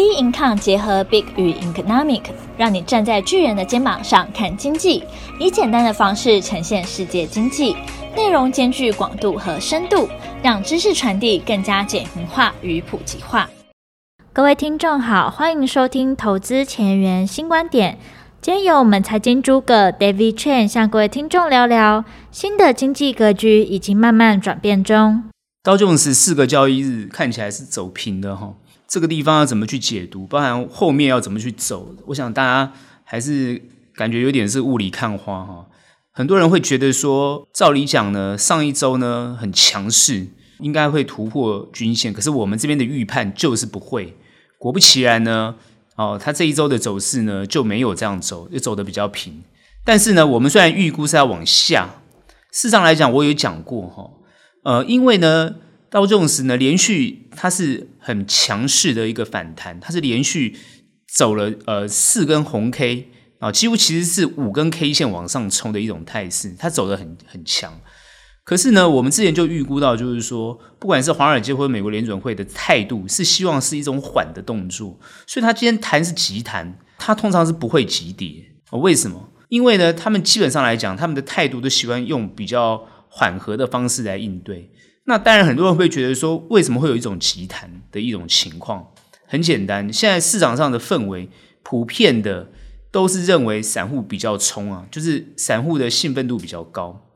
B income 结合 Big 与 Economic，让你站在巨人的肩膀上看经济，以简单的方式呈现世界经济，内容兼具广度和深度，让知识传递更加简明化与普及化。各位听众好，欢迎收听投资前沿新观点。今天由我们财经诸葛 David Chen 向各位听众聊聊新的经济格局已经慢慢转变中。道琼斯四个交易日看起来是走平的哈。这个地方要怎么去解读？包含后面要怎么去走？我想大家还是感觉有点是雾里看花哈。很多人会觉得说，照理讲呢，上一周呢很强势，应该会突破均线。可是我们这边的预判就是不会。果不其然呢，哦，它这一周的走势呢就没有这样走，又走得比较平。但是呢，我们虽然预估是要往下，事实上来讲，我有讲过哈，呃，因为呢。道琼斯呢，连续它是很强势的一个反弹，它是连续走了呃四根红 K 啊，几乎其实是五根 K 线往上冲的一种态势，它走得很很强。可是呢，我们之前就预估到，就是说，不管是华尔街或者美国联准会的态度，是希望是一种缓的动作，所以它今天弹是急弹，它通常是不会急跌哦。为什么？因为呢，他们基本上来讲，他们的态度都喜欢用比较缓和的方式来应对。那当然，很多人会觉得说，为什么会有一种急谈的一种情况？很简单，现在市场上的氛围普遍的都是认为散户比较冲啊，就是散户的兴奋度比较高。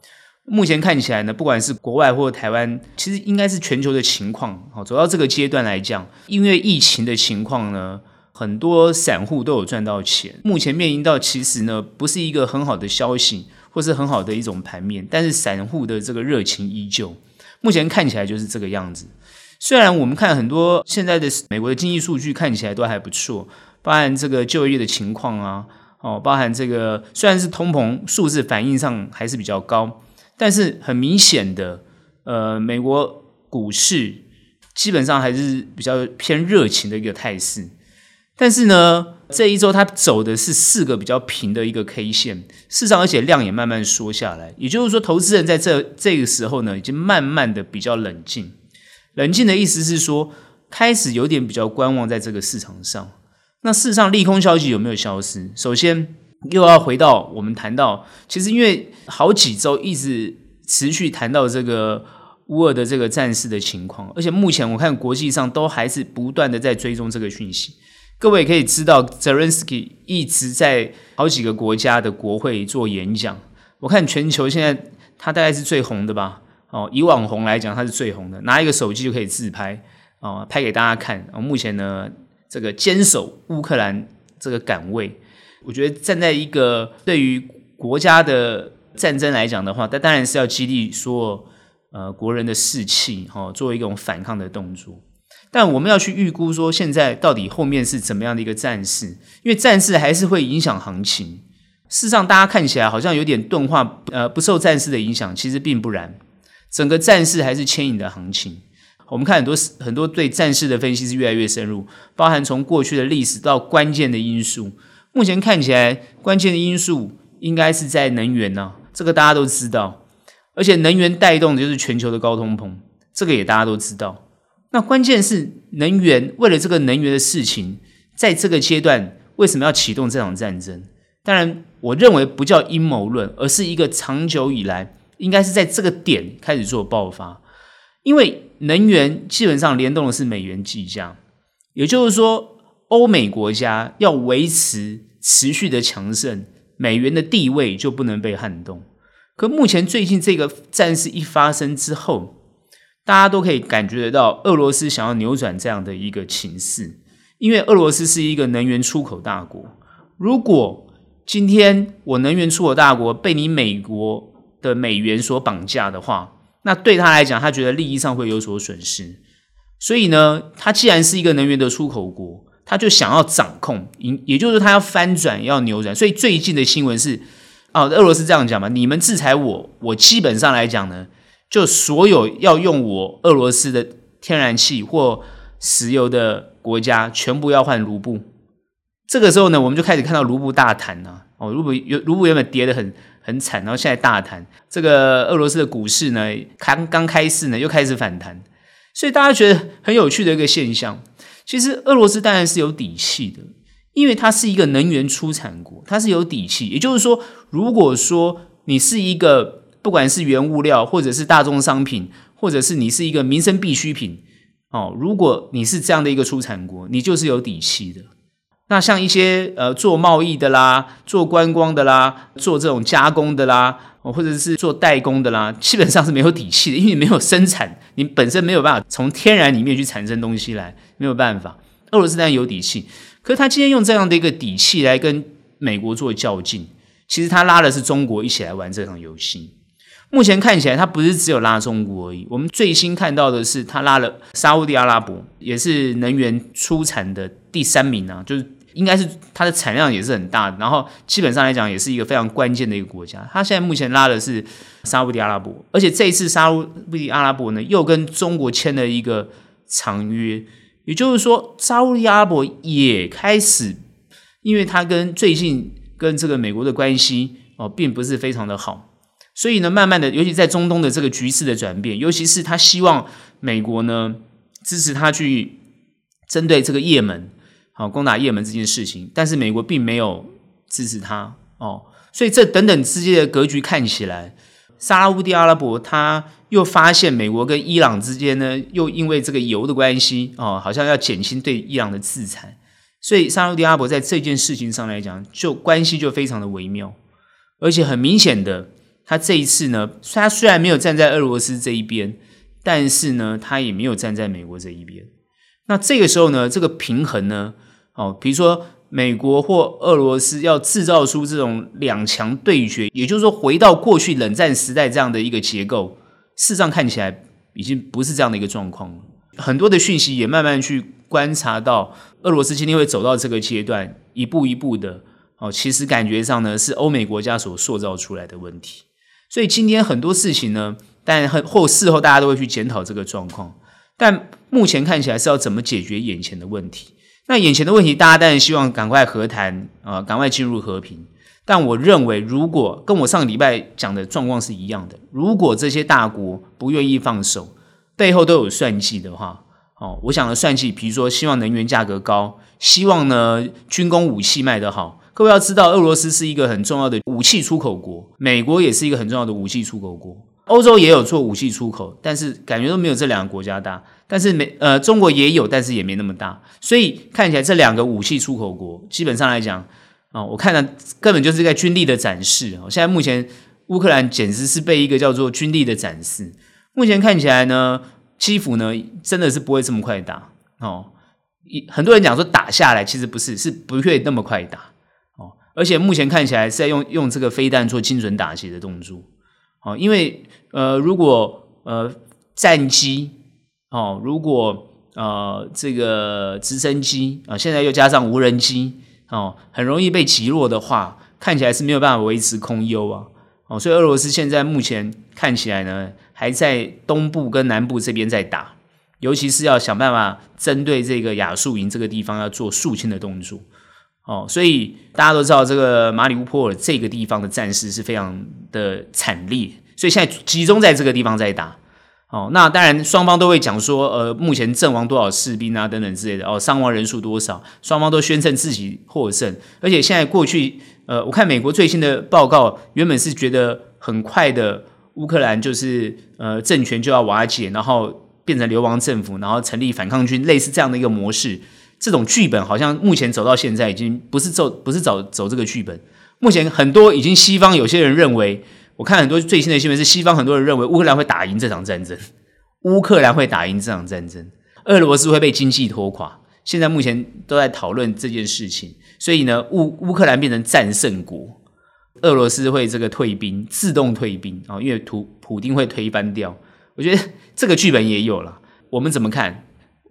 目前看起来呢，不管是国外或台湾，其实应该是全球的情况。好，走到这个阶段来讲，因为疫情的情况呢，很多散户都有赚到钱。目前面临到其实呢，不是一个很好的消息，或是很好的一种盘面，但是散户的这个热情依旧。目前看起来就是这个样子。虽然我们看很多现在的美国的经济数据看起来都还不错，包含这个就业的情况啊，哦，包含这个虽然是通膨数字反应上还是比较高，但是很明显的，呃，美国股市基本上还是比较偏热情的一个态势。但是呢，这一周它走的是四个比较平的一个 K 线，事实上而且量也慢慢缩下来，也就是说，投资人在这这个时候呢，已经慢慢的比较冷静。冷静的意思是说，开始有点比较观望在这个市场上。那事实上，利空消息有没有消失？首先，又要回到我们谈到，其实因为好几周一直持续谈到这个乌尔的这个战事的情况，而且目前我看国际上都还是不断的在追踪这个讯息。各位可以知道，Zelensky 一直在好几个国家的国会做演讲。我看全球现在他大概是最红的吧？哦，以网红来讲，他是最红的，拿一个手机就可以自拍，哦，拍给大家看。哦，目前呢，这个坚守乌克兰这个岗位，我觉得站在一个对于国家的战争来讲的话，他当然是要激励所有呃国人的士气，哦，作为一种反抗的动作。但我们要去预估说，现在到底后面是怎么样的一个战事？因为战事还是会影响行情。事实上，大家看起来好像有点钝化，呃，不受战事的影响，其实并不然。整个战事还是牵引的行情。我们看很多很多对战事的分析是越来越深入，包含从过去的历史到关键的因素。目前看起来，关键的因素应该是在能源呢，这个大家都知道。而且能源带动的就是全球的高通膨，这个也大家都知道。那关键是能源，为了这个能源的事情，在这个阶段为什么要启动这场战争？当然，我认为不叫阴谋论，而是一个长久以来应该是在这个点开始做爆发。因为能源基本上联动的是美元计价，也就是说，欧美国家要维持持续的强盛，美元的地位就不能被撼动。可目前最近这个战事一发生之后，大家都可以感觉得到，俄罗斯想要扭转这样的一个情势，因为俄罗斯是一个能源出口大国。如果今天我能源出口大国被你美国的美元所绑架的话，那对他来讲，他觉得利益上会有所损失。所以呢，他既然是一个能源的出口国，他就想要掌控，也也就是他要翻转，要扭转。所以最近的新闻是，啊，俄罗斯这样讲嘛，你们制裁我，我基本上来讲呢。就所有要用我俄罗斯的天然气或石油的国家，全部要换卢布。这个时候呢，我们就开始看到卢布大弹啊！哦，卢布有卢布原本跌得很很惨，然后现在大弹。这个俄罗斯的股市呢，刚刚开市呢，又开始反弹。所以大家觉得很有趣的一个现象。其实俄罗斯当然是有底气的，因为它是一个能源出产国，它是有底气。也就是说，如果说你是一个不管是原物料，或者是大宗商品，或者是你是一个民生必需品，哦，如果你是这样的一个出产国，你就是有底气的。那像一些呃做贸易的啦，做观光的啦，做这种加工的啦，或者是做代工的啦，基本上是没有底气的，因为你没有生产，你本身没有办法从天然里面去产生东西来，没有办法。俄罗斯当然有底气，可是他今天用这样的一个底气来跟美国做较劲，其实他拉的是中国一起来玩这场游戏。目前看起来，它不是只有拉中国而已。我们最新看到的是，它拉了沙乌地阿拉伯，也是能源出产的第三名啊，就是应该是它的产量也是很大的。然后基本上来讲，也是一个非常关键的一个国家。它现在目前拉的是沙乌地阿拉伯，而且这一次沙乌地阿拉伯呢，又跟中国签了一个长约，也就是说，沙乌地阿拉伯也开始，因为他跟最近跟这个美国的关系哦，并不是非常的好。所以呢，慢慢的，尤其在中东的这个局势的转变，尤其是他希望美国呢支持他去针对这个也门，好攻打也门这件事情，但是美国并没有支持他哦。所以这等等之间的格局看起来，沙乌地阿拉伯他又发现美国跟伊朗之间呢，又因为这个油的关系哦，好像要减轻对伊朗的制裁，所以沙乌地阿拉伯在这件事情上来讲，就关系就非常的微妙，而且很明显的。他这一次呢，他虽然没有站在俄罗斯这一边，但是呢，他也没有站在美国这一边。那这个时候呢，这个平衡呢，哦，比如说美国或俄罗斯要制造出这种两强对决，也就是说回到过去冷战时代这样的一个结构，事实上看起来已经不是这样的一个状况了。很多的讯息也慢慢去观察到，俄罗斯今天会走到这个阶段，一步一步的，哦，其实感觉上呢，是欧美国家所塑造出来的问题。所以今天很多事情呢，但很后事后大家都会去检讨这个状况，但目前看起来是要怎么解决眼前的问题。那眼前的问题，大家当然希望赶快和谈啊，赶快进入和平。但我认为，如果跟我上个礼拜讲的状况是一样的，如果这些大国不愿意放手，背后都有算计的话，哦，我想的算计，比如说希望能源价格高，希望呢军工武器卖得好。各位要知道，俄罗斯是一个很重要的武器出口国，美国也是一个很重要的武器出口国，欧洲也有做武器出口，但是感觉都没有这两个国家大。但是美呃中国也有，但是也没那么大。所以看起来这两个武器出口国，基本上来讲啊、哦，我看了根本就是一个军力的展示。现在目前乌克兰简直是被一个叫做军力的展示。目前看起来呢，基辅呢真的是不会这么快打哦。一很多人讲说打下来，其实不是，是不会那么快打。而且目前看起来是在用用这个飞弹做精准打击的动作，哦，因为呃，如果呃战机哦，如果呃这个直升机啊，现在又加上无人机哦，很容易被击落的话，看起来是没有办法维持空优啊，哦，所以俄罗斯现在目前看起来呢，还在东部跟南部这边在打，尤其是要想办法针对这个亚速营这个地方要做肃清的动作。哦，所以大家都知道这个马里乌波尔这个地方的战事是非常的惨烈，所以现在集中在这个地方在打。哦，那当然双方都会讲说，呃，目前阵亡多少士兵啊，等等之类的。哦，伤亡人数多少？双方都宣称自己获胜，而且现在过去，呃，我看美国最新的报告，原本是觉得很快的乌克兰就是呃政权就要瓦解，然后变成流亡政府，然后成立反抗军，类似这样的一个模式。这种剧本好像目前走到现在已经不是走不是走走这个剧本。目前很多已经西方有些人认为，我看很多最新的新闻是西方很多人认为乌克兰会打赢这场战争，乌克兰会打赢这场战争，俄罗斯会被经济拖垮。现在目前都在讨论这件事情，所以呢，乌乌克兰变成战胜国，俄罗斯会这个退兵，自动退兵啊，因为普普丁会推翻掉。我觉得这个剧本也有了，我们怎么看？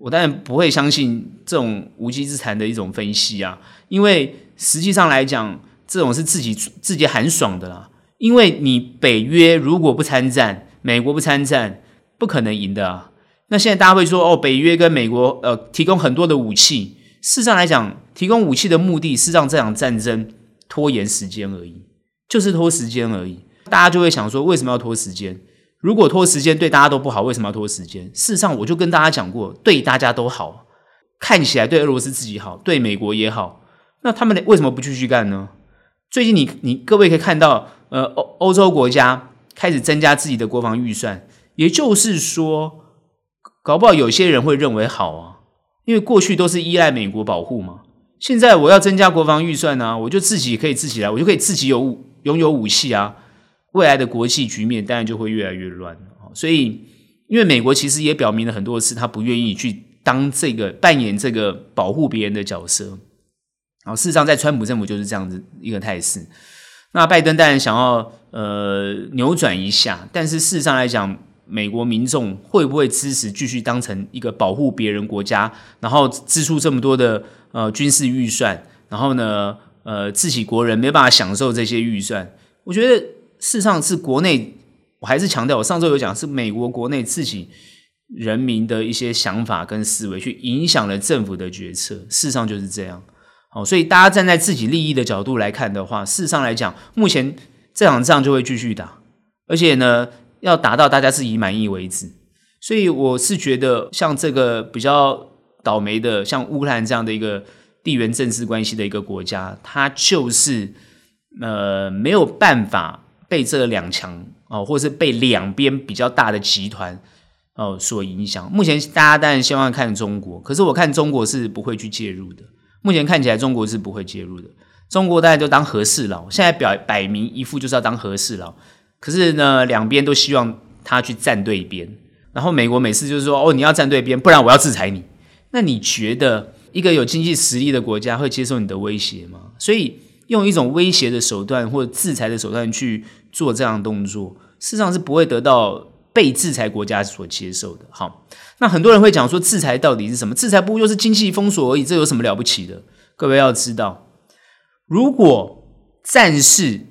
我当然不会相信这种无稽之谈的一种分析啊，因为实际上来讲，这种是自己自己很爽的啦。因为你北约如果不参战，美国不参战，不可能赢的啊。那现在大家会说，哦，北约跟美国呃提供很多的武器，事实上来讲，提供武器的目的是让这场战争拖延时间而已，就是拖时间而已。大家就会想说，为什么要拖时间？如果拖时间对大家都不好，为什么要拖时间？事实上，我就跟大家讲过，对大家都好。看起来对俄罗斯自己好，对美国也好，那他们为什么不继续干呢？最近你你各位可以看到，呃，欧欧洲国家开始增加自己的国防预算，也就是说，搞不好有些人会认为好啊，因为过去都是依赖美国保护嘛，现在我要增加国防预算啊，我就自己可以自己来，我就可以自己有拥有武器啊，未来的国际局面当然就会越来越乱。所以，因为美国其实也表明了很多次，他不愿意去当这个扮演这个保护别人的角色。然后，事实上，在川普政府就是这样子一个态势。那拜登当然想要呃扭转一下，但是事实上来讲，美国民众会不会支持继续当成一个保护别人国家，然后支出这么多的呃军事预算，然后呢呃自己国人没办法享受这些预算？我觉得事实上是国内，我还是强调，我上周有讲是美国国内自己人民的一些想法跟思维去影响了政府的决策，事实上就是这样。哦，所以大家站在自己利益的角度来看的话，事实上来讲，目前这场仗就会继续打，而且呢，要打到大家自己满意为止。所以我是觉得，像这个比较倒霉的，像乌克兰这样的一个地缘政治关系的一个国家，它就是呃没有办法被这两强哦，或是被两边比较大的集团哦所影响。目前大家当然希望看中国，可是我看中国是不会去介入的。目前看起来，中国是不会介入的。中国大家就当和事佬，现在表摆明一副就是要当和事佬。可是呢，两边都希望他去站对边。然后美国每次就是说：“哦，你要站对边，不然我要制裁你。”那你觉得一个有经济实力的国家会接受你的威胁吗？所以用一种威胁的手段或者制裁的手段去做这样动作，事实上是不会得到被制裁国家所接受的。好。那很多人会讲说，制裁到底是什么？制裁不过就是经济封锁而已，这有什么了不起的？各位要知道，如果战事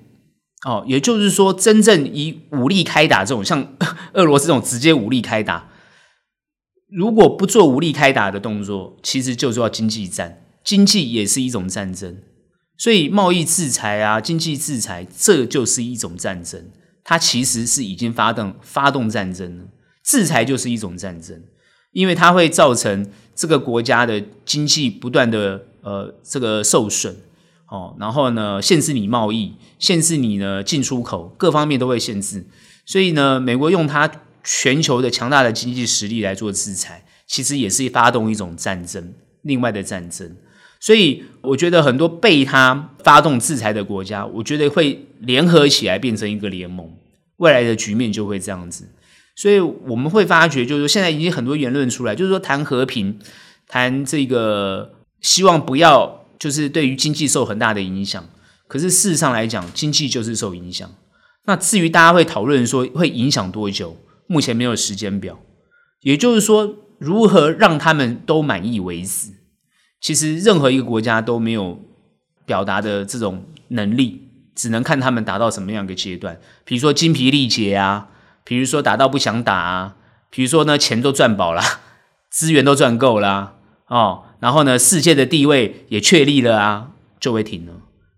哦，也就是说，真正以武力开打这种，像 俄罗斯这种直接武力开打，如果不做武力开打的动作，其实就是要经济战，经济也是一种战争。所以贸易制裁啊，经济制裁，这就是一种战争。它其实是已经发动发动战争了。制裁就是一种战争，因为它会造成这个国家的经济不断的呃这个受损哦，然后呢限制你贸易，限制你呢进出口，各方面都会限制。所以呢，美国用它全球的强大的经济实力来做制裁，其实也是发动一种战争，另外的战争。所以我觉得很多被他发动制裁的国家，我觉得会联合起来变成一个联盟，未来的局面就会这样子。所以我们会发觉，就是说现在已经很多言论出来，就是说谈和平，谈这个希望不要就是对于经济受很大的影响。可是事实上来讲，经济就是受影响。那至于大家会讨论说会影响多久，目前没有时间表。也就是说，如何让他们都满意为止，其实任何一个国家都没有表达的这种能力，只能看他们达到什么样一个阶段。比如说精疲力竭啊。比如说打到不想打啊，比如说呢钱都赚饱了，资源都赚够了哦，然后呢世界的地位也确立了啊，就会停了。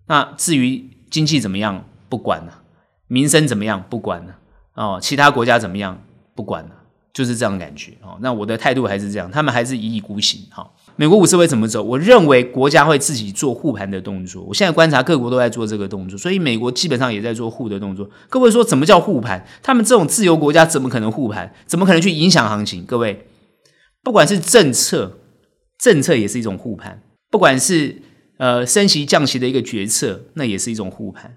那至于经济怎么样，不管了；民生怎么样，不管了。哦，其他国家怎么样，不管了，就是这样感觉哦。那我的态度还是这样，他们还是一意孤行。好。美国股市会怎么走？我认为国家会自己做护盘的动作。我现在观察各国都在做这个动作，所以美国基本上也在做护的动作。各位说，怎么叫护盘？他们这种自由国家怎么可能护盘？怎么可能去影响行情？各位，不管是政策，政策也是一种护盘；不管是呃升息降息的一个决策，那也是一种护盘；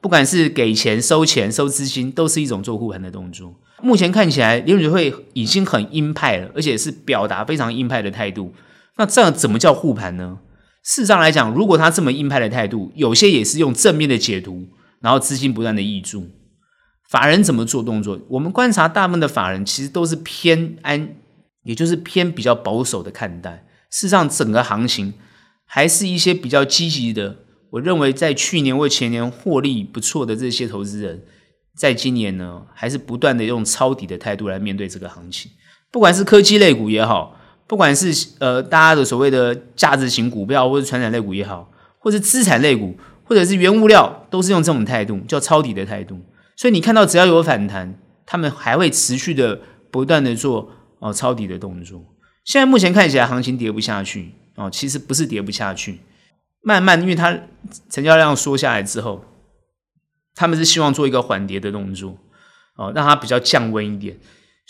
不管是给钱收钱收资金，都是一种做护盘的动作。目前看起来，联准会已经很鹰派了，而且是表达非常鹰派的态度。那这样怎么叫护盘呢？事实上来讲，如果他这么硬派的态度，有些也是用正面的解读，然后资金不断的挹注。法人怎么做动作？我们观察大部分的法人其实都是偏安，也就是偏比较保守的看待。事实上，整个行情还是一些比较积极的。我认为在去年或前年获利不错的这些投资人，在今年呢，还是不断的用抄底的态度来面对这个行情。不管是科技类股也好。不管是呃大家的所谓的价值型股票，或者传产类股也好，或者资产类股，或者是原物料，都是用这种态度，叫抄底的态度。所以你看到只要有反弹，他们还会持续的不断的做哦抄底的动作。现在目前看起来行情跌不下去哦，其实不是跌不下去，慢慢因为它成交量缩下来之后，他们是希望做一个缓跌的动作哦，让它比较降温一点。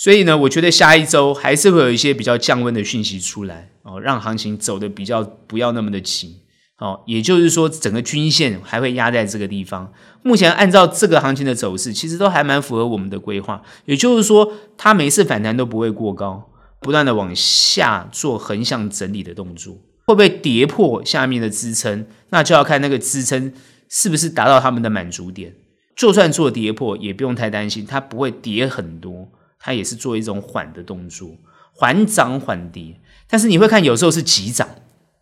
所以呢，我觉得下一周还是会有一些比较降温的讯息出来哦，让行情走得比较不要那么的急哦。也就是说，整个均线还会压在这个地方。目前按照这个行情的走势，其实都还蛮符合我们的规划。也就是说，它每次反弹都不会过高。不断的往下做横向整理的动作，会不会跌破下面的支撑？那就要看那个支撑是不是达到他们的满足点。就算做跌破，也不用太担心，它不会跌很多，它也是做一种缓的动作，缓涨缓跌。但是你会看有时候是急涨，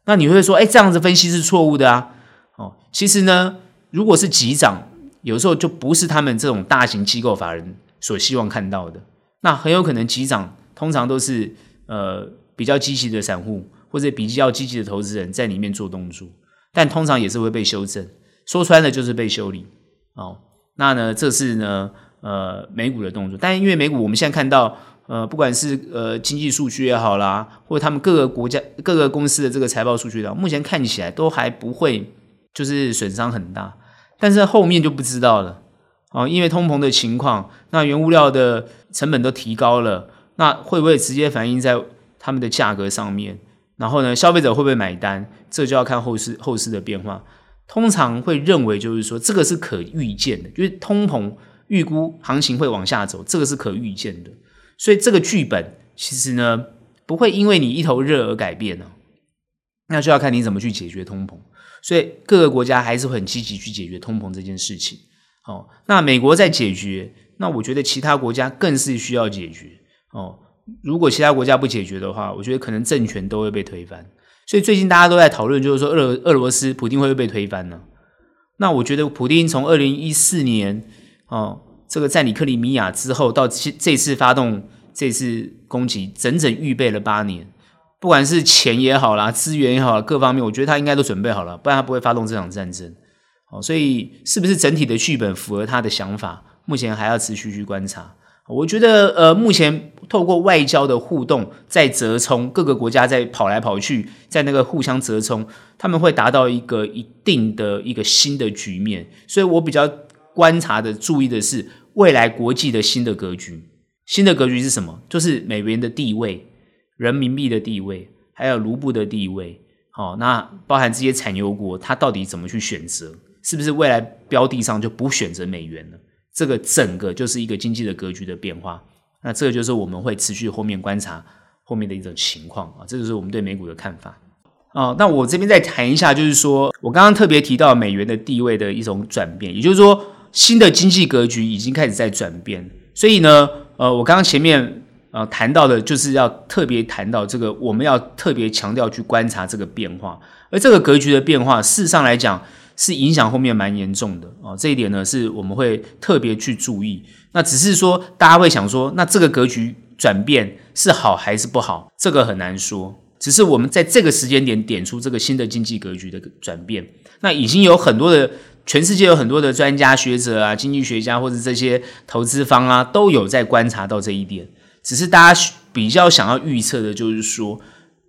那你会说，哎，这样子分析是错误的啊。哦，其实呢，如果是急涨，有时候就不是他们这种大型机构法人所希望看到的。那很有可能急涨。通常都是呃比较积极的散户或者比较积极的投资人在里面做动作，但通常也是会被修正，说穿了就是被修理。哦，那呢，这是呢呃美股的动作，但因为美股我们现在看到呃不管是呃经济数据也好啦，或者他们各个国家各个公司的这个财报数据的，目前看起来都还不会就是损伤很大，但是后面就不知道了。啊，因为通膨的情况，那原物料的成本都提高了。那会不会直接反映在他们的价格上面？然后呢，消费者会不会买单？这就要看后市后市的变化。通常会认为就是说，这个是可预见的，就是通膨预估行情会往下走，这个是可预见的。所以这个剧本其实呢，不会因为你一头热而改变呢。那就要看你怎么去解决通膨。所以各个国家还是很积极去解决通膨这件事情。哦，那美国在解决，那我觉得其他国家更是需要解决。哦，如果其他国家不解决的话，我觉得可能政权都会被推翻。所以最近大家都在讨论，就是说俄俄罗斯普丁会不会被推翻呢？那我觉得普丁从二零一四年哦，这个占领克里米亚之后，到这次发动这次攻击，整整预备了八年，不管是钱也好啦，资源也好啦，各方面，我觉得他应该都准备好了，不然他不会发动这场战争。哦，所以是不是整体的剧本符合他的想法？目前还要持续去观察。我觉得，呃，目前透过外交的互动，在折冲，各个国家在跑来跑去，在那个互相折冲，他们会达到一个一定的一个新的局面。所以我比较观察的、注意的是未来国际的新的格局。新的格局是什么？就是美元的地位、人民币的地位，还有卢布的地位。好，那包含这些产油国，它到底怎么去选择？是不是未来标的上就不选择美元了？这个整个就是一个经济的格局的变化，那这个就是我们会持续后面观察后面的一种情况啊，这就是我们对美股的看法啊。那我这边再谈一下，就是说我刚刚特别提到美元的地位的一种转变，也就是说新的经济格局已经开始在转变。所以呢，呃，我刚刚前面呃谈到的就是要特别谈到这个，我们要特别强调去观察这个变化，而这个格局的变化，事实上来讲。是影响后面蛮严重的哦，这一点呢是我们会特别去注意。那只是说大家会想说，那这个格局转变是好还是不好？这个很难说。只是我们在这个时间点点出这个新的经济格局的转变。那已经有很多的全世界有很多的专家学者啊、经济学家或者这些投资方啊，都有在观察到这一点。只是大家比较想要预测的就是说。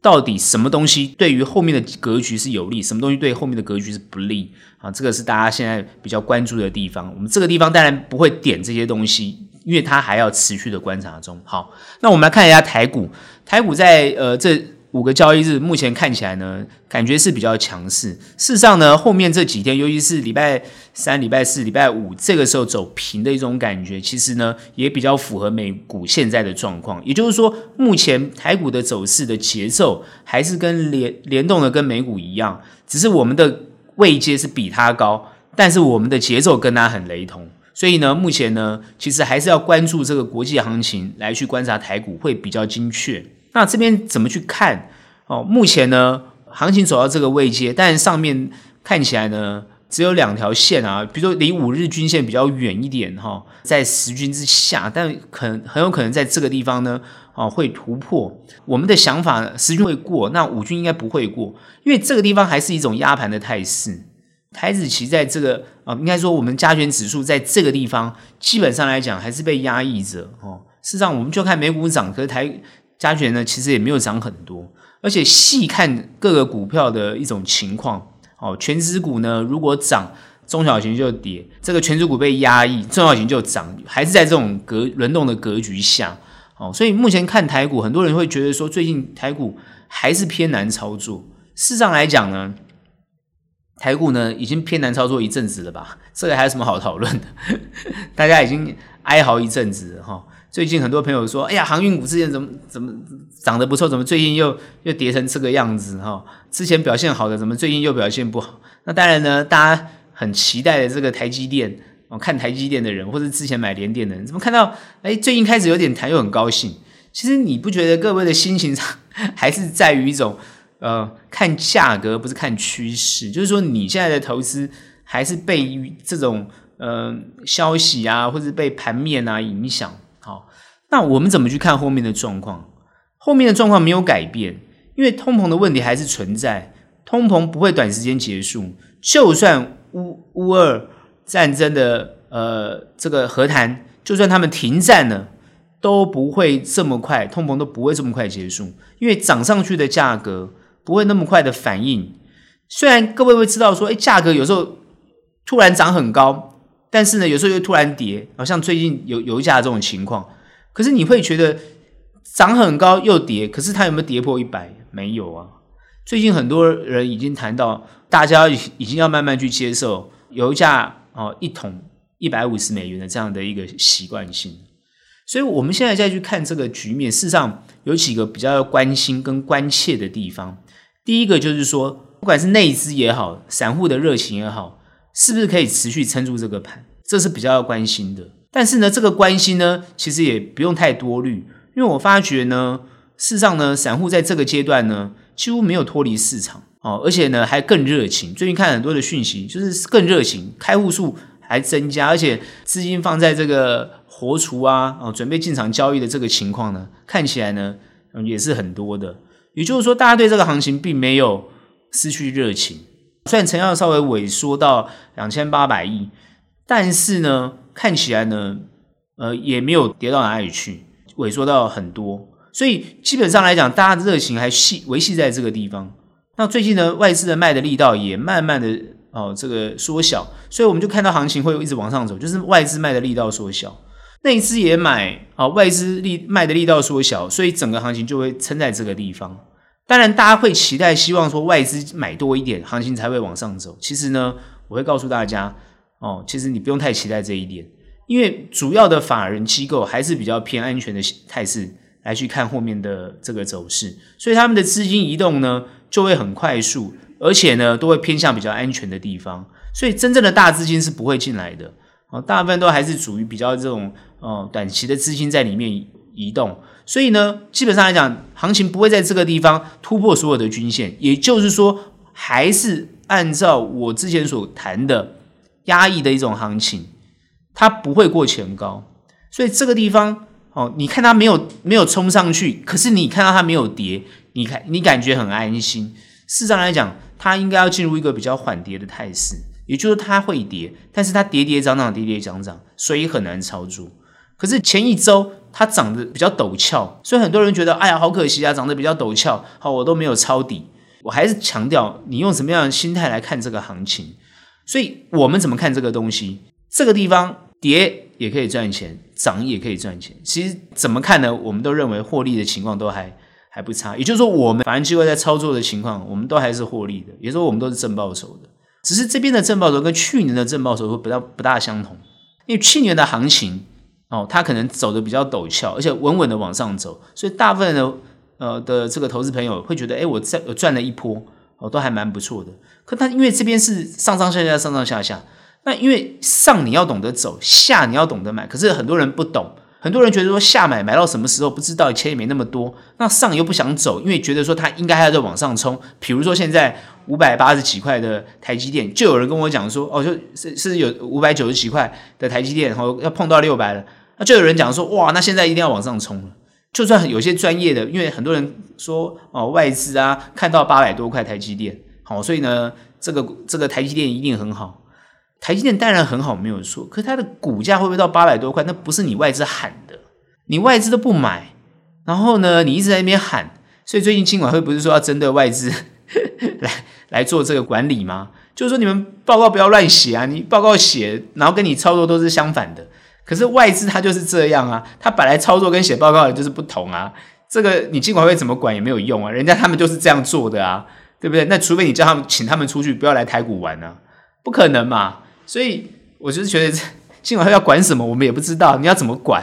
到底什么东西对于后面的格局是有利，什么东西对后面的格局是不利啊？这个是大家现在比较关注的地方。我们这个地方当然不会点这些东西，因为它还要持续的观察中。好，那我们来看一下台股，台股在呃这。五个交易日，目前看起来呢，感觉是比较强势。事实上呢，后面这几天，尤其是礼拜三、礼拜四、礼拜五，这个时候走平的一种感觉，其实呢，也比较符合美股现在的状况。也就是说，目前台股的走势的节奏还是跟联联动的跟美股一样，只是我们的位阶是比它高，但是我们的节奏跟它很雷同。所以呢，目前呢，其实还是要关注这个国际行情来去观察台股会比较精确。那这边怎么去看？哦，目前呢，行情走到这个位阶，但上面看起来呢，只有两条线啊，比如说离五日均线比较远一点哈、在十均之下，但可能很有可能在这个地方呢，啊、哦，会突破。我们的想法呢，十均会过，那五均应该不会过，因为这个地方还是一种压盘的态势。台指期在这个啊、应该说我们加权指数在这个地方，基本上来讲还是被压抑着哦。事实上，我们就看美股涨，可是台加权呢其实也没有涨很多，而且细看各个股票的一种情况，哦，全值股呢如果涨，中小型就跌，这个全值股被压抑，中小型就涨，还是在这种格轮动的格局下，哦，所以目前看台股，很多人会觉得说最近台股还是偏难操作。事实上来讲呢，台股呢已经偏难操作一阵子了吧？这个还有什么好讨论的？大家已经哀嚎一阵子了哈。最近很多朋友说：“哎呀，航运股之前怎么怎么涨得不错，怎么最近又又跌成这个样子？哈，之前表现好的，怎么最近又表现不好？”那当然呢，大家很期待的这个台积电哦，看台积电的人，或者之前买联电的人，怎么看到哎，最近开始有点谈，又很高兴？其实你不觉得各位的心情上 还是在于一种？呃，看价格不是看趋势，就是说你现在的投资还是被这种呃消息啊，或者被盘面啊影响。那我们怎么去看后面的状况？后面的状况没有改变，因为通膨的问题还是存在，通膨不会短时间结束。就算乌乌二战争的呃这个和谈，就算他们停战了，都不会这么快，通膨都不会这么快结束，因为涨上去的价格。不会那么快的反应，虽然各位会知道说，哎，价格有时候突然涨很高，但是呢，有时候又突然跌，好像最近有油价这种情况。可是你会觉得涨很高又跌，可是它有没有跌破一百？没有啊。最近很多人已经谈到，大家已经要慢慢去接受油价哦一桶一百五十美元的这样的一个习惯性。所以我们现在再去看这个局面，事实上有几个比较要关心跟关切的地方。第一个就是说，不管是内资也好，散户的热情也好，是不是可以持续撑住这个盘，这是比较要关心的。但是呢，这个关心呢，其实也不用太多虑，因为我发觉呢，事实上呢，散户在这个阶段呢，几乎没有脱离市场哦，而且呢，还更热情。最近看很多的讯息，就是更热情，开户数还增加，而且资金放在这个活储啊，哦，准备进场交易的这个情况呢，看起来呢，嗯，也是很多的。也就是说，大家对这个行情并没有失去热情。虽然成交量稍微萎缩到两千八百亿，但是呢，看起来呢，呃，也没有跌到哪里去，萎缩到很多。所以基本上来讲，大家的热情还系维系在这个地方。那最近呢，外资的卖的力道也慢慢的哦，这个缩小，所以我们就看到行情会一直往上走，就是外资卖的力道缩小。内资也买啊，外资力卖的力道缩小，所以整个行情就会撑在这个地方。当然，大家会期待希望说外资买多一点，行情才会往上走。其实呢，我会告诉大家哦，其实你不用太期待这一点，因为主要的法人机构还是比较偏安全的态势来去看后面的这个走势，所以他们的资金移动呢就会很快速，而且呢都会偏向比较安全的地方，所以真正的大资金是不会进来的。哦，大部分都还是属于比较这种哦短期的资金在里面移动，所以呢，基本上来讲，行情不会在这个地方突破所有的均线，也就是说，还是按照我之前所谈的压抑的一种行情，它不会过前高，所以这个地方哦，你看它没有没有冲上去，可是你看到它没有跌，你看你感觉很安心。事实上来讲，它应该要进入一个比较缓跌的态势。也就是它会跌，但是它跌跌涨涨，跌跌涨涨，所以很难操作。可是前一周它涨得比较陡峭，所以很多人觉得，哎呀，好可惜啊，涨得比较陡峭，好，我都没有抄底。我还是强调，你用什么样的心态来看这个行情？所以我们怎么看这个东西？这个地方跌也可以赚钱，涨也可以赚钱。其实怎么看呢？我们都认为获利的情况都还还不差。也就是说，我们法人机构在操作的情况，我们都还是获利的。也就是说，我们都是正报酬的。只是这边的正报酬跟去年的正报酬会不大不大相同，因为去年的行情哦，它可能走的比较陡峭，而且稳稳的往上走，所以大部分的呃的这个投资朋友会觉得，哎，我在我赚了一波哦，都还蛮不错的。可它因为这边是上上下下上上下下，那因为上你要懂得走，下你要懂得买，可是很多人不懂。很多人觉得说下买买到什么时候不知道，钱也没那么多。那上又不想走，因为觉得说它应该还要再往上冲。比如说现在五百八十几块的台积电，就有人跟我讲说，哦，就是是有五百九十几块的台积电，然后要碰到六百了。那就有人讲说，哇，那现在一定要往上冲了。就算有些专业的，因为很多人说哦，外资啊看到八百多块台积电，好，所以呢，这个这个台积电一定很好。台积电当然很好，没有错。可它的股价会不会到八百多块？那不是你外资喊的，你外资都不买，然后呢，你一直在那边喊，所以最近金管会不是说要针对外资 来来做这个管理吗？就是说你们报告不要乱写啊，你报告写，然后跟你操作都是相反的。可是外资他就是这样啊，他本来操作跟写报告的就是不同啊。这个你尽管会怎么管也没有用啊，人家他们就是这样做的啊，对不对？那除非你叫他们请他们出去，不要来台股玩啊，不可能嘛。所以我就是觉得 尽管会要管什么，我们也不知道，你要怎么管？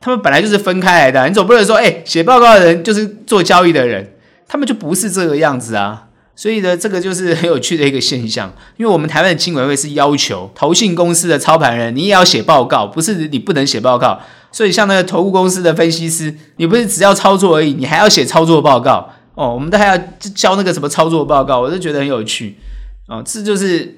他们本来就是分开来的，你总不能说，哎，写报告的人就是做交易的人，他们就不是这个样子啊。所以呢，这个就是 很有趣的一个现象，因为我们台湾的金管会是要求投信公司的操盘人，你也要写报告，不是你不能写报告。所以像那个投顾公司的分析师，你不是只要操作而已，你还要写操作报告哦。我们都还要交那个什么操作报告，我就觉得很有趣哦。这就是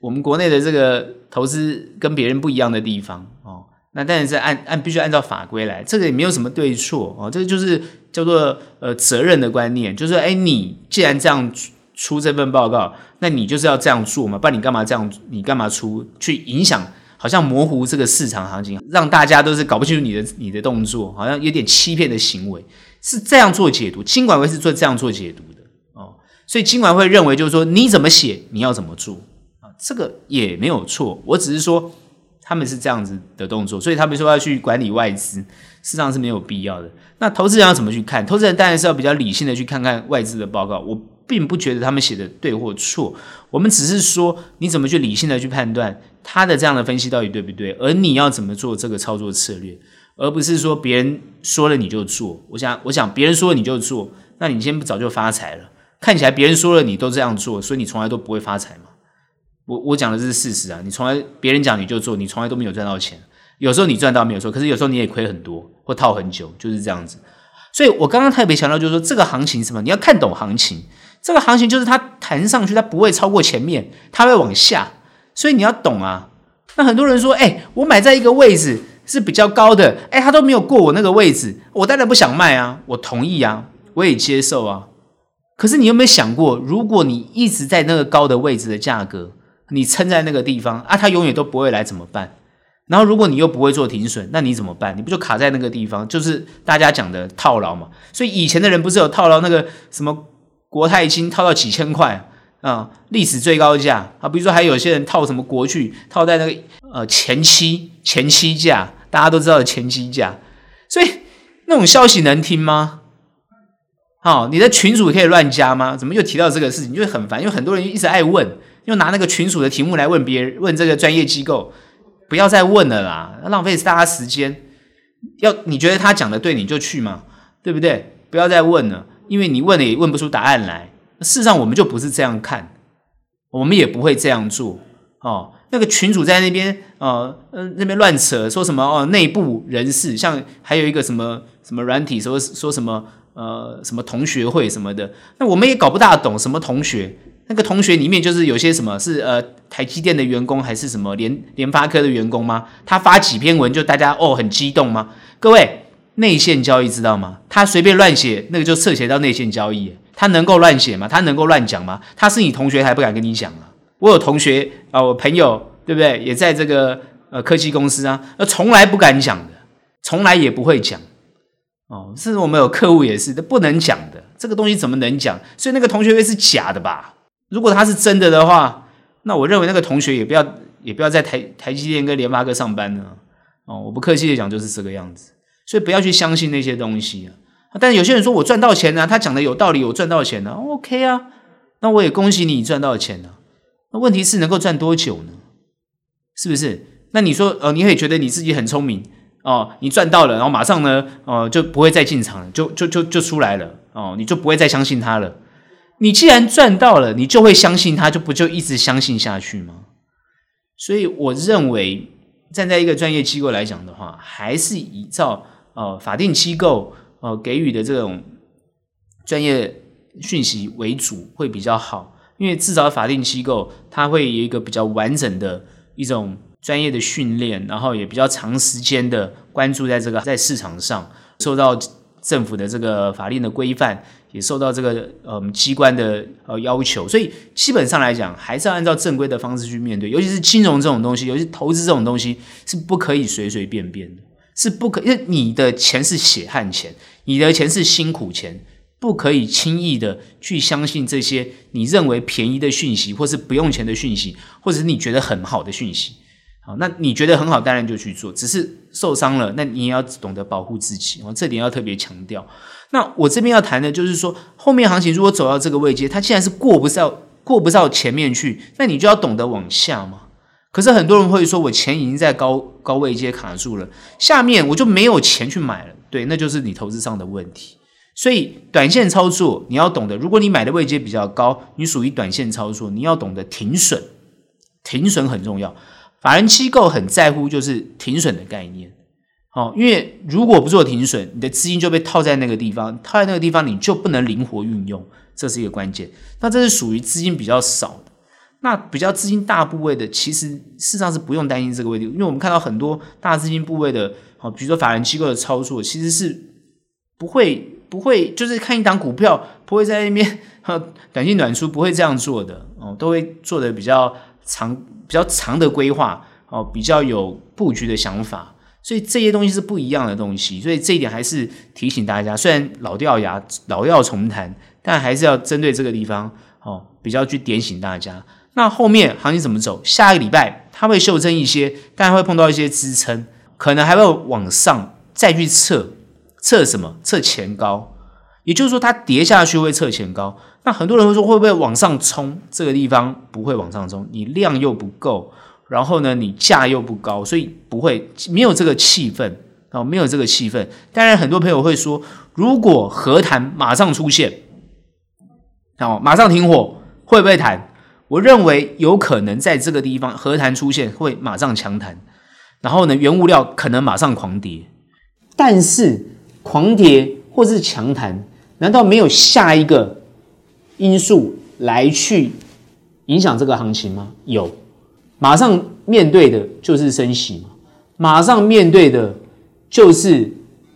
我们国内的这个投资跟别人不一样的地方哦。那当然是按按必须按照法规来，这个也没有什么对错哦。这个就是叫做呃责任的观念，就是说，哎，你既然这样。出这份报告，那你就是要这样做嘛？不然你干嘛这样？你干嘛出去影响？好像模糊这个市场行情，让大家都是搞不清楚你的你的动作，好像有点欺骗的行为，是这样做解读。金管会是做这样做解读的哦，所以金管会认为就是说你怎么写，你要怎么做啊？这个也没有错，我只是说他们是这样子的动作，所以他们说要去管理外资，事实上是没有必要的。那投资人要怎么去看？投资人当然是要比较理性的去看看外资的报告。我。并不觉得他们写的对或错，我们只是说你怎么去理性的去判断他的这样的分析到底对不对，而你要怎么做这个操作策略，而不是说别人说了你就做。我想，我想别人说了你就做，那你今天不早就发财了？看起来别人说了你都这样做，所以你从来都不会发财嘛？我我讲的这是事实啊，你从来别人讲你就做，你从来都没有赚到钱。有时候你赚到没有错，可是有时候你也亏很多或套很久，就是这样子。所以我刚刚特别强调就是说，这个行情什么？你要看懂行情。这个行情就是它弹上去，它不会超过前面，它会往下，所以你要懂啊。那很多人说，哎，我买在一个位置是比较高的，哎，它都没有过我那个位置，我当然不想卖啊，我同意啊，我也接受啊。可是你有没有想过，如果你一直在那个高的位置的价格，你撑在那个地方啊，它永远都不会来怎么办？然后如果你又不会做停损，那你怎么办？你不就卡在那个地方，就是大家讲的套牢嘛。所以以前的人不是有套牢那个什么？国泰金套到几千块啊，历史最高价啊！比如说还有些人套什么国巨，套在那个呃前期前期价，大家都知道的前期价，所以那种消息能听吗？好，你的群主可以乱加吗？怎么又提到这个事情？就很烦，因为很多人一直爱问，又拿那个群主的题目来问别人，问这个专业机构，不要再问了啦，浪费大家时间。要你觉得他讲的对，你就去嘛，对不对？不要再问了。因为你问了也问不出答案来，事实上我们就不是这样看，我们也不会这样做哦。那个群主在那边，呃，那边乱扯，说什么哦，内部人士，像还有一个什么什么软体，说说什么呃什么同学会什么的，那我们也搞不大懂什么同学。那个同学里面就是有些什么是呃台积电的员工，还是什么联联发科的员工吗？他发几篇文就大家哦很激动吗？各位。内线交易知道吗？他随便乱写，那个就涉嫌到内线交易。他能够乱写吗？他能够乱讲吗？他是你同学还不敢跟你讲啊？我有同学啊、我朋友对不对？也在这个呃科技公司啊，那从来不敢讲的，从来也不会讲哦。甚至我们有客户也是，都不能讲的。这个东西怎么能讲？所以那个同学会是假的吧？如果他是真的的话，那我认为那个同学也不要也不要在台台积电跟联发科上班呢哦。我不客气的讲，就是这个样子。所以不要去相信那些东西啊！但是有些人说我赚到钱了，他讲的有道理，我赚到钱了，OK 啊，那我也恭喜你赚到钱了。那问题是能够赚多久呢？是不是？那你说，呃，你也觉得你自己很聪明哦，你赚到了，然后马上呢，哦，就不会再进场了，就就就就出来了哦，你就不会再相信他了。你既然赚到了，你就会相信他，就不就一直相信下去吗？所以我认为，站在一个专业机构来讲的话，还是依照。呃，法定机构呃给予的这种专业讯息为主会比较好，因为至少法定机构它会有一个比较完整的一种专业的训练，然后也比较长时间的关注在这个在市场上，受到政府的这个法令的规范，也受到这个呃机关的呃要求，所以基本上来讲，还是要按照正规的方式去面对，尤其是金融这种东西，尤其投资这种东西，是不可以随随便便的。是不可，因为你的钱是血汗钱，你的钱是辛苦钱，不可以轻易的去相信这些你认为便宜的讯息，或是不用钱的讯息，或者是你觉得很好的讯息。好，那你觉得很好，当然就去做。只是受伤了，那你也要懂得保护自己哦，这点要特别强调。那我这边要谈的就是说，后面行情如果走到这个位阶，它既然是过不到过不到前面去，那你就要懂得往下嘛。可是很多人会说，我钱已经在高高位阶卡住了，下面我就没有钱去买了。对，那就是你投资上的问题。所以短线操作你要懂得，如果你买的位阶比较高，你属于短线操作，你要懂得停损，停损很重要。法人机构很在乎就是停损的概念，哦，因为如果不做停损，你的资金就被套在那个地方，套在那个地方你就不能灵活运用，这是一个关键。那这是属于资金比较少的。那比较资金大部位的，其实事实上是不用担心这个问题，因为我们看到很多大资金部位的，好，比如说法人机构的操作，其实是不会不会，就是看一档股票不会在那边哈短进短出，不会这样做的哦，都会做的比较长、比较长的规划哦，比较有布局的想法，所以这些东西是不一样的东西，所以这一点还是提醒大家，虽然老掉牙、老要重弹，但还是要针对这个地方哦，比较去点醒大家。那后面行情怎么走？下一个礼拜它会修正一些，但会碰到一些支撑，可能还会往上再去测，测什么？测前高，也就是说它跌下去会测前高。那很多人会说会不会往上冲？这个地方不会往上冲，你量又不够，然后呢你价又不高，所以不会没有这个气氛哦，没有这个气氛。当然很多朋友会说，如果和谈马上出现，哦，马上停火，会不会谈？我认为有可能在这个地方和谈出现，会马上强弹，然后呢，原物料可能马上狂跌，但是狂跌或是强弹，难道没有下一个因素来去影响这个行情吗？有，马上面对的就是升息嘛，马上面对的就是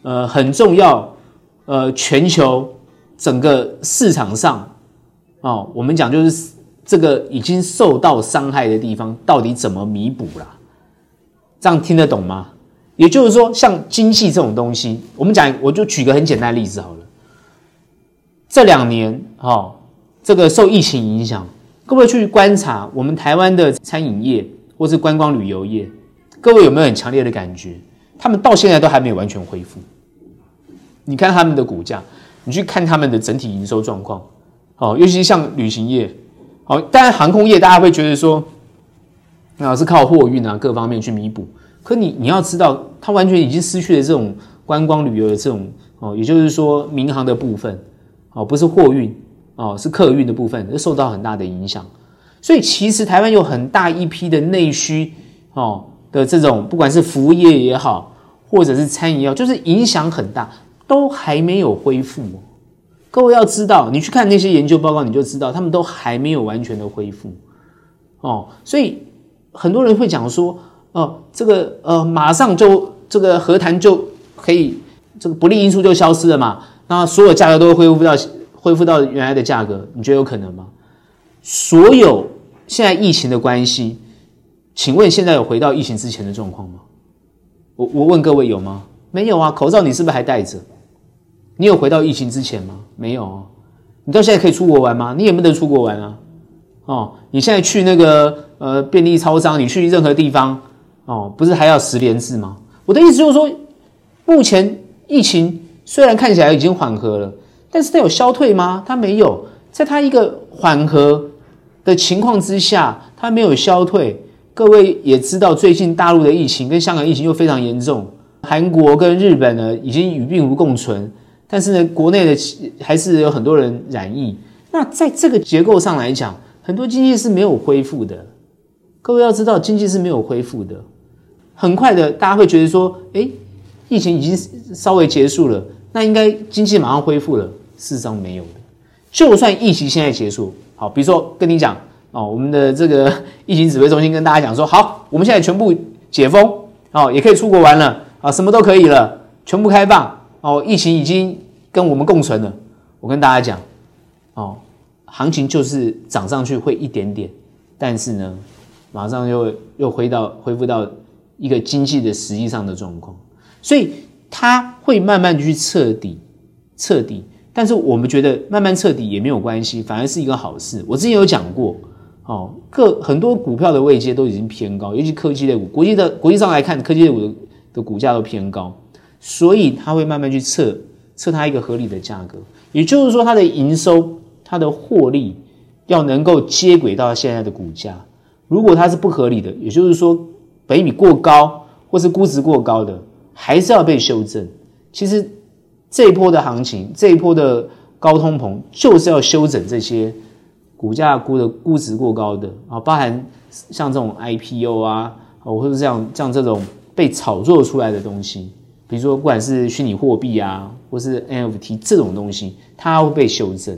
呃很重要，呃全球整个市场上哦，我们讲就是。这个已经受到伤害的地方，到底怎么弥补啦？这样听得懂吗？也就是说，像经济这种东西，我们讲，我就举个很简单的例子好了。这两年，哈，这个受疫情影响，各位去观察我们台湾的餐饮业或是观光旅游业，各位有没有很强烈的感觉？他们到现在都还没有完全恢复。你看他们的股价，你去看他们的整体营收状况，哦，尤其像旅行业。好，当然航空业大家会觉得说，啊是靠货运啊各方面去弥补，可你你要知道，它完全已经失去了这种观光旅游的这种哦，也就是说民航的部分哦，不是货运哦，是客运的部分，受到很大的影响。所以其实台湾有很大一批的内需哦的这种，不管是服务业也好，或者是餐饮业，就是影响很大，都还没有恢复。各位要知道，你去看那些研究报告，你就知道他们都还没有完全的恢复哦。所以很多人会讲说，哦，这个呃，马上就这个和谈就可以，这个不利因素就消失了嘛？那所有价格都会恢复到恢复到原来的价格，你觉得有可能吗？所有现在疫情的关系，请问现在有回到疫情之前的状况吗？我我问各位有吗？没有啊，口罩你是不是还戴着？你有回到疫情之前吗？没有。你到现在可以出国玩吗？你也不能出国玩啊。哦，你现在去那个呃便利超商，你去任何地方哦，不是还要十连制吗？我的意思就是说，目前疫情虽然看起来已经缓和了，但是它有消退吗？它没有。在它一个缓和的情况之下，它没有消退。各位也知道，最近大陆的疫情跟香港疫情又非常严重，韩国跟日本呢已经与病毒共存。但是呢，国内的还是有很多人染疫。那在这个结构上来讲，很多经济是没有恢复的。各位要知道，经济是没有恢复的。很快的，大家会觉得说，诶，疫情已经稍微结束了，那应该经济马上恢复了。事实上没有的。就算疫情现在结束，好，比如说跟你讲哦，我们的这个疫情指挥中心跟大家讲说，好，我们现在全部解封，哦，也可以出国玩了，啊，什么都可以了，全部开放。哦，疫情已经跟我们共存了。我跟大家讲，哦，行情就是涨上去会一点点，但是呢，马上又又回到恢复到一个经济的实际上的状况。所以它会慢慢去彻底，彻底。但是我们觉得慢慢彻底也没有关系，反而是一个好事。我之前有讲过，哦，各很多股票的位阶都已经偏高，尤其科技类股，国际的国际上来看，科技类股的的股价都偏高，所以它会慢慢去测测它一个合理的价格，也就是说它的营收、它的获利要能够接轨到现在的股价。如果它是不合理的，也就是说本益比过高或是估值过高的，还是要被修正。其实。这一波的行情，这一波的高通膨，就是要修整这些股价估的估值过高的啊，包含像这种 IPO 啊，或者像像这种被炒作出来的东西，比如说不管是虚拟货币啊，或是 NFT 这种东西，它会被修正。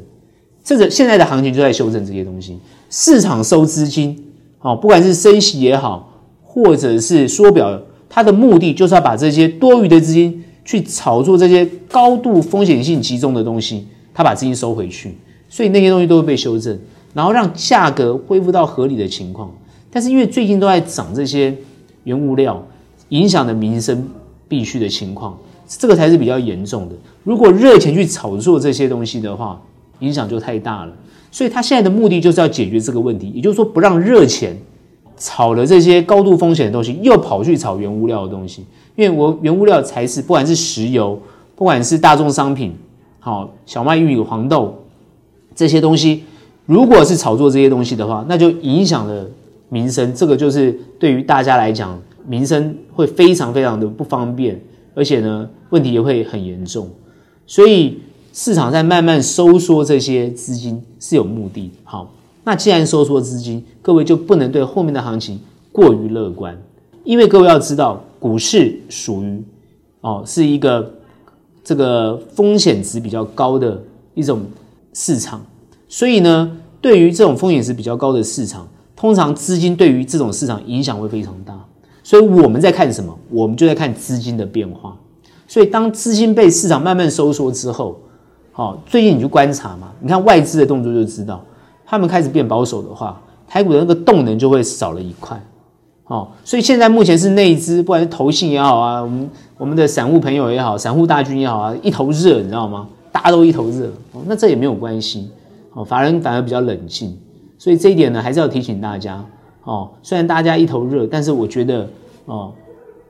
这个现在的行情就在修正这些东西，市场收资金，哦，不管是升息也好，或者是缩表，它的目的就是要把这些多余的资金。去炒作这些高度风险性集中的东西，他把资金收回去，所以那些东西都会被修正，然后让价格恢复到合理的情况。但是因为最近都在涨这些原物料，影响的民生必需的情况，这个才是比较严重的。如果热钱去炒作这些东西的话，影响就太大了。所以他现在的目的就是要解决这个问题，也就是说不让热钱炒了这些高度风险的东西，又跑去炒原物料的东西。因为我原物料才是，不管是石油，不管是大众商品，好，小麦、玉米、黄豆这些东西，如果是炒作这些东西的话，那就影响了民生。这个就是对于大家来讲，民生会非常非常的不方便，而且呢，问题也会很严重。所以市场在慢慢收缩这些资金是有目的。好，那既然收缩资金，各位就不能对后面的行情过于乐观，因为各位要知道。股市属于哦，是一个这个风险值比较高的一种市场，所以呢，对于这种风险值比较高的市场，通常资金对于这种市场影响会非常大。所以我们在看什么？我们就在看资金的变化。所以当资金被市场慢慢收缩之后，好，最近你就观察嘛，你看外资的动作就知道，他们开始变保守的话，台股的那个动能就会少了一块。哦，所以现在目前是内资，不管是投信也好啊，我们我们的散户朋友也好，散户大军也好啊，一头热，你知道吗？大家都一头热，那这也没有关系，哦，法人反而比较冷静，所以这一点呢，还是要提醒大家，哦，虽然大家一头热，但是我觉得，哦，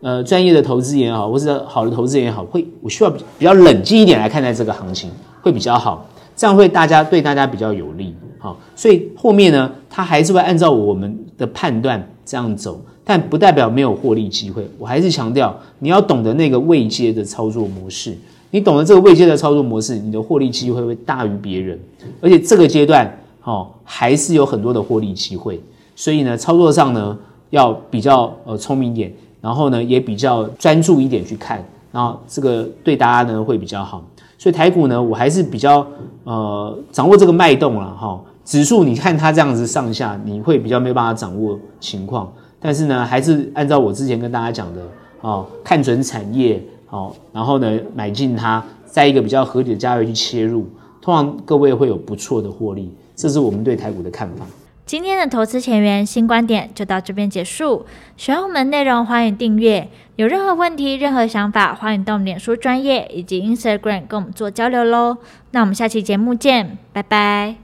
呃，专业的投资也好，或者好的投资也好，会我需要比较冷静一点来看待这个行情，会比较好，这样会大家对大家比较有利，好，所以后面呢，它还是会按照我们的判断。这样走，但不代表没有获利机会。我还是强调，你要懂得那个未接的操作模式。你懂得这个未接的操作模式，你的获利机会会大于别人。而且这个阶段，哦，还是有很多的获利机会。所以呢，操作上呢，要比较呃聪明一点，然后呢，也比较专注一点去看，然后这个对大家呢会比较好。所以台股呢，我还是比较呃掌握这个脉动了哈。指数，你看它这样子上下，你会比较没有办法掌握情况。但是呢，还是按照我之前跟大家讲的，哦，看准产业，好，然后呢，买进它，在一个比较合理的价位去切入，通常各位会有不错的获利。这是我们对台股的看法。今天的投资前沿新观点就到这边结束。喜欢我们内容，欢迎订阅。有任何问题、任何想法，欢迎到我们脸书专页以及 Instagram 跟我们做交流喽。那我们下期节目见，拜拜。